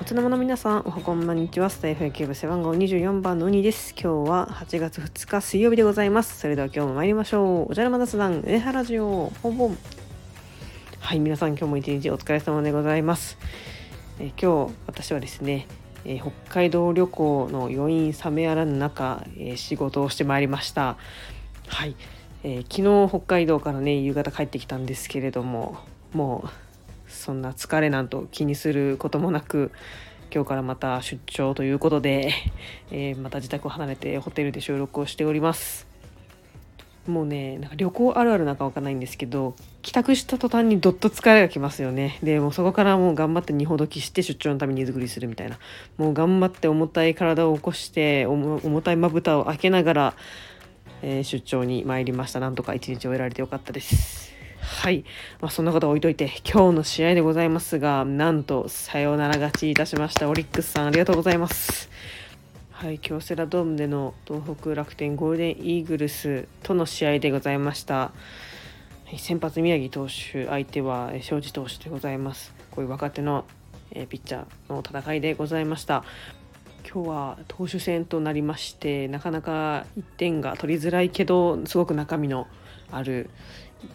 お茶の皆さんおはこんばんにちは。スタイフ野球部背番号24番のウニです。今日は8月2日水曜日でございます。それでは今日も参りましょう。お茶の間雑談上原ジオボンボン。はい皆さん今日も一日お疲れ様でございます。え今日私はですねえ北海道旅行の余韻冷めやらぬ中、え仕事をしてまいりました。はい。えー、昨日北海道からね夕方帰ってきたんですけれどももうそんな疲れなんと気にすることもなく今日からまた出張ということで、えー、また自宅を離れてホテルで収録をしております。もうねなんか旅行あるあるなんかわかんないんですけど帰宅した途端にどっと疲れがきますよね。でもうそこからもう頑張って荷ほどきして出張のために荷造りするみたいな。もう頑張って重たい体を起こして重たいまぶたを開けながらえー、出張に参りました。なんとか一日終えられてよかったです。はい、まあ、そんなことは置いといて今日の試合でございますがなんとサヨナラ勝ちいたしました。オリックスさんありがとうございます。はい。京セラドームでの東北楽天ゴールデンイーグルスとの試合でございました。先発宮城投手相手は庄司投手でございます。こういう若手のピッチャーの戦いでございました。今日は投手戦となりましてなかなか1点が取りづらいけどすごく中身のある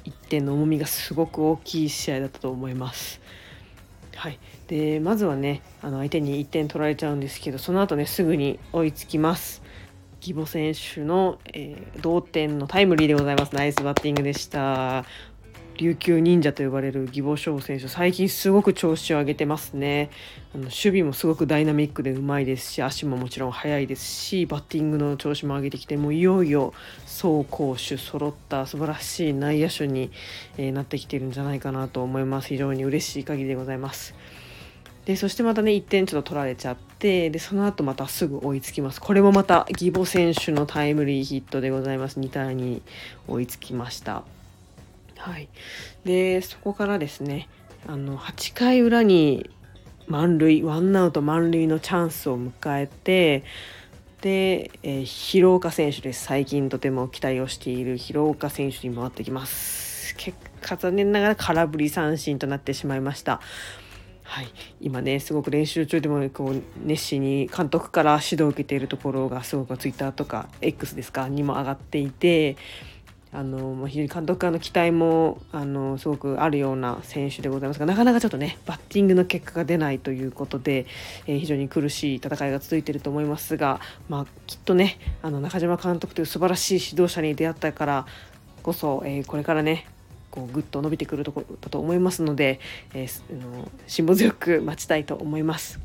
1点の重みがすごく大きい試合だったと思います。はい、でまずはねあの相手に1点取られちゃうんですけどその後ねすぐに追いつきます。義母選手の、えー、同点のタイムリーでございます。ナイスバッティングでした。琉球忍者と呼ばれる義母翔選手最近すごく調子を上げてますね。あの守備もすごくダイナミックでうまいですし足ももちろん速いですしバッティングの調子も上げてきてもういよいよ走攻守揃った素晴らしい内野手に、え、なってきてるんじゃないかなと思います。非常に嬉しい限りでございます。でそしてまたね1点ちょっと取られちゃってでその後またすぐ追いつきます。これもまた義母選手のタイムリーヒットでございます。2対2追いつきました。はい、でそこからですねあの8回裏に満塁ワンアウト満塁のチャンスを迎えてで、えー、広岡選手です。最近とても期待をしている広岡選手に回ってきます。結果残念ながら空振り三振となってしまいました。はい、今ねすごく練習中でもこう熱心に監督から指導を受けているところがすごくツイッターとか X ですかにも上がっていてあの非常に監督からの期待もあのすごくあるような選手でございますがなかなかちょっとねバッティングの結果が出ないということで、えー、非常に苦しい戦いが続いていると思いますが、まあ、きっとねあの中島監督という素晴らしい指導者に出会ったからこそ、えー、これからねこうぐっと伸びてくるところだと思いますので、えー、の辛抱強く待ちたいと思います。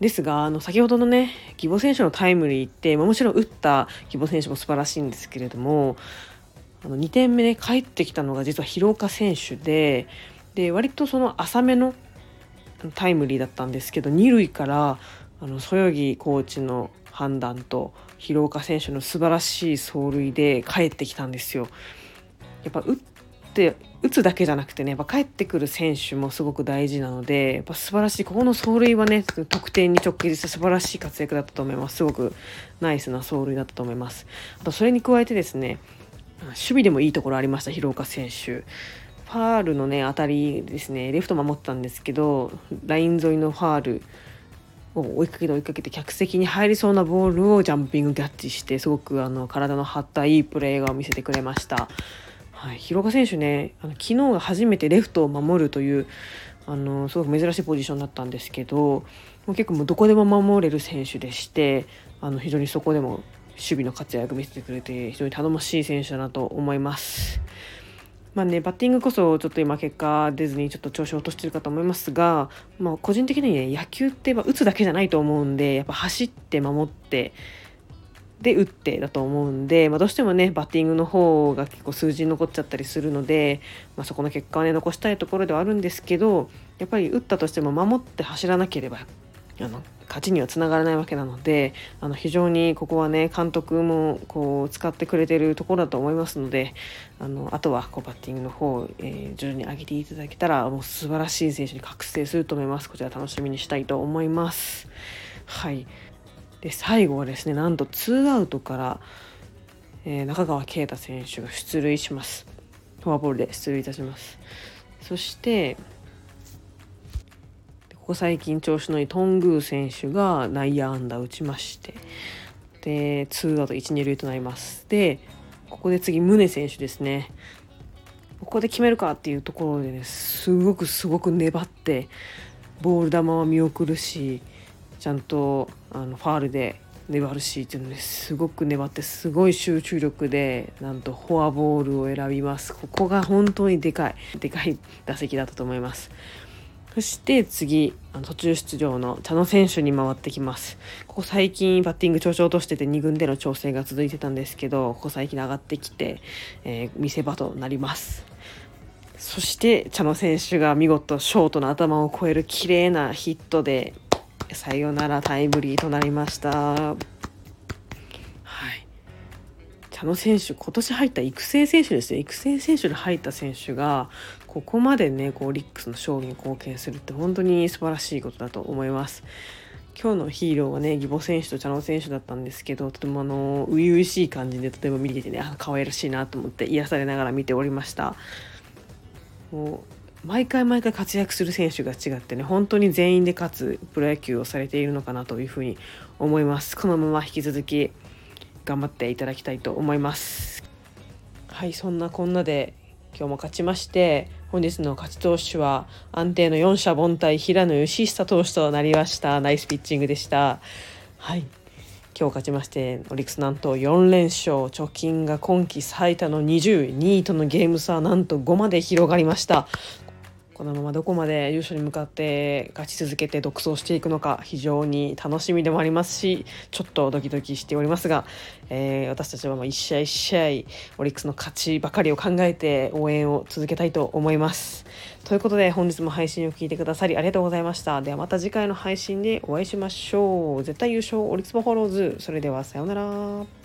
ですがあの先ほどのね義母選手のタイムリーって、まあ、もちろん打った義母選手も素晴らしいんですけれどもあの2点目ね帰ってきたのが実は広岡選手でで割とその浅めのタイムリーだったんですけど二塁からあのそよぎコーチの判断と広岡選手の素晴らしい走塁で帰ってきたんですよ。やっぱ打って打つだけじゃなくてねやっぱ帰ってくる選手もすごく大事なのでやっぱ素晴らしいここの走塁はね得点に直結して素晴らしい活躍だったと思います。すごくナイスな走塁だったと思います。あとそれに加えてですね守備でもいいところありました広岡選手。ファールのね当たりですねレフト守ったんですけどライン沿いのファールを追いかけて追いかけて客席に入りそうなボールをジャンピングキャッチしてすごくあの体の張ったいいプレーを見せてくれました。はい、広岡選手ねあの昨日が初めてレフトを守るというあのすごく珍しいポジションだったんですけどもう結構もうどこでも守れる選手でしてあの非常にそこでも守備の活躍見せてくれて非常に頼もしい選手だなと思います。まあね、バッティングこそちょっと今結果出ずにちょっと調子を落としてるかと思いますが、まあ、個人的にね野球って打つだけじゃないと思うんでやっぱ走って守ってで打ってだと思うんで、まあ、どうしてもねバッティングの方が結構数字に残っちゃったりするので、まあ、そこの結果はね残したいところではあるんですけどやっぱり打ったとしても守って走らなければあの勝ちにはつながらないわけなのであの非常にここはね監督もこう使ってくれてるところだと思いますのであのあとはこうバッティングの方を、えー、徐々に上げていただけたらもう素晴らしい選手に覚醒すると思いますこちら楽しみにしたいと思います。はいで最後はですねなんとツーアウトから、えー、中川圭太選手が出塁します。フォアボールで出塁いたします。そしてここ最近調子のいいトングー選手が内野安打打ちましてでツーアウト1、2塁となります。でここで次宗選手ですね。ここで決めるかっていうところでねすごくすごく粘ってボール球は見送るしちゃんとあのファールで粘るしっていうのですごく粘ってすごい集中力でなんとフォアボールを選びます。ここが本当にでかいでかい打席だったと思います。そして次途中出場の茶野選手に回ってきます。ここ最近バッティング調子落としてて2軍での調整が続いてたんですけどここ最近上がってきて、えー、見せ場となります。そして茶野選手が見事ショートの頭を越える綺麗なヒットでさよならタイムリーとなりました。はい。茶野選手、今年入った育成選手ですね。育成選手で入った選手が、ここまでね、こうリックスの勝利に貢献するって本当に素晴らしいことだと思います。今日のヒーローはね、義母選手と茶野選手だったんですけど、とてもあの、初々しい感じでとても見ててね、可愛らしいなと思って癒されながら見ておりました。もう毎回毎回活躍する選手が違ってね本当に全員で勝つプロ野球をされているのかなというふうに思います。このまま引き続き頑張っていただきたいと思います。はいそんなこんなで今日も勝ちまして本日の勝ち投手は安定の4者凡退平野義久投手となりましたナイスピッチングでした。はい今日勝ちましてオリックスなんと4連勝貯金が今季最多の22位とのゲーム差なんと5まで広がりました。このままどこまで優勝に向かって勝ち続けて独走していくのか非常に楽しみでもありますしちょっとドキドキしておりますが、えー、私たちはもう1試合1試合オリックスの勝ちばかりを考えて応援を続けたいと思います。ということで本日も配信を聞いてくださりありがとうございました。ではまた次回の配信でお会いしましょう。絶対優勝オリックスバファローズ。それではさようなら。